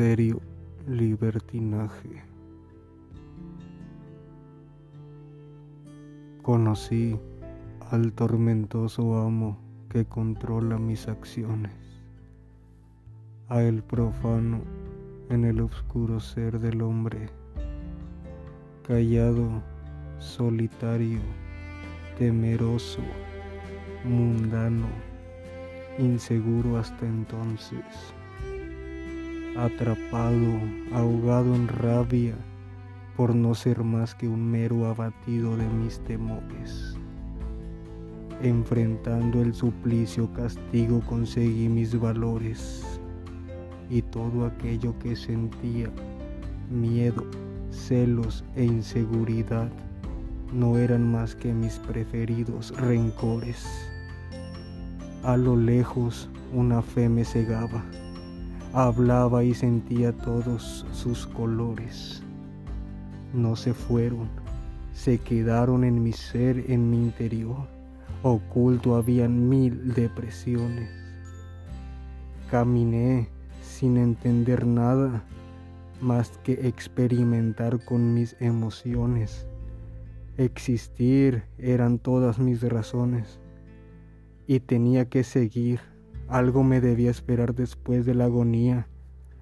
serio libertinaje. Conocí al tormentoso amo que controla mis acciones, a el profano en el oscuro ser del hombre, callado, solitario, temeroso, mundano, inseguro hasta entonces, atrapado, ahogado en rabia por no ser más que un mero abatido de mis temores. Enfrentando el suplicio castigo conseguí mis valores y todo aquello que sentía, miedo, celos e inseguridad, no eran más que mis preferidos rencores. A lo lejos una fe me cegaba, hablaba y sentía todos sus colores. No se fueron, se quedaron en mi ser, en mi interior Oculto habían mil depresiones. Caminé sin entender nada más que experimentar con mis emociones. Existir eran todas mis razones y tenía que seguir. Algo me debía esperar después de la agonía.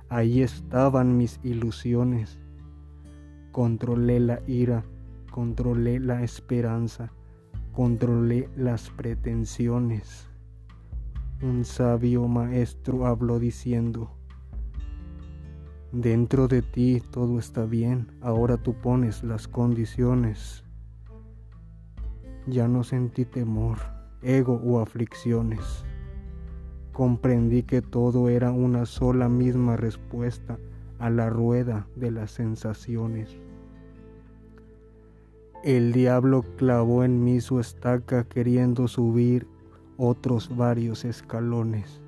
Ahí estaban mis ilusiones. Controlé la ira, controlé la esperanza controlé las pretensiones. Un sabio maestro habló diciendo, Dentro de ti todo está bien, ahora tú pones las condiciones. Ya no sentí temor, ego o aflicciones. Comprendí que todo era una sola misma respuesta a la rueda de las sensaciones. El diablo clavó en mí su estaca queriendo subir otros varios escalones.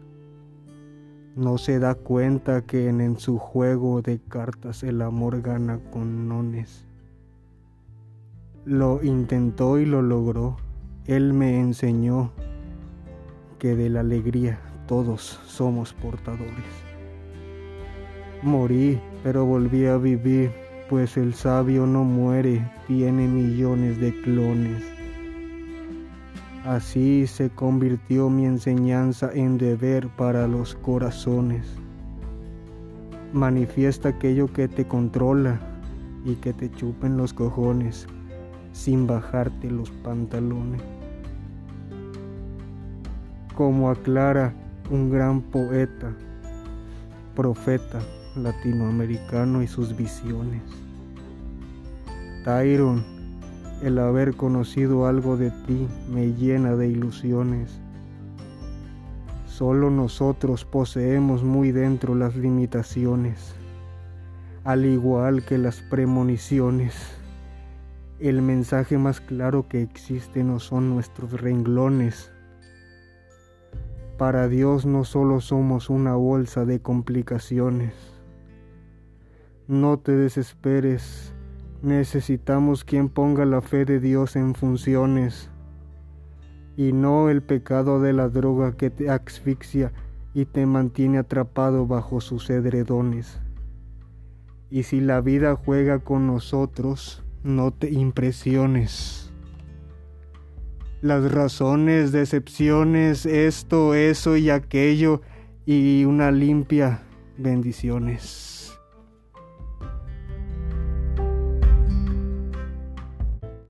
No se da cuenta que en, su juego de cartas el amor gana con nones. Lo intentó y lo logró. Él me enseñó que de la alegría todos somos portadores. Morí, pero volví a vivir pues el sabio no muere, tiene millones de clones. Así se convirtió mi enseñanza en deber para los corazones. Manifiesta aquello que te controla y que te chupen los cojones sin bajarte los pantalones. Como aclara un gran poeta, profeta, latinoamericano y sus visiones. Tyron, el haber conocido algo de ti me llena de ilusiones. Solo nosotros poseemos muy dentro las limitaciones, al igual que las premoniciones. El mensaje más claro que existe no son nuestros renglones, para Dios no solo somos una bolsa de complicaciones. No te desesperes, necesitamos quien ponga la fe de Dios en funciones y no el pecado de la droga que te asfixia y te mantiene atrapado bajo sus edredones. Y si la vida juega con nosotros, no te impresiones las razones, decepciones, esto, eso y aquello, y una limpia bendiciones.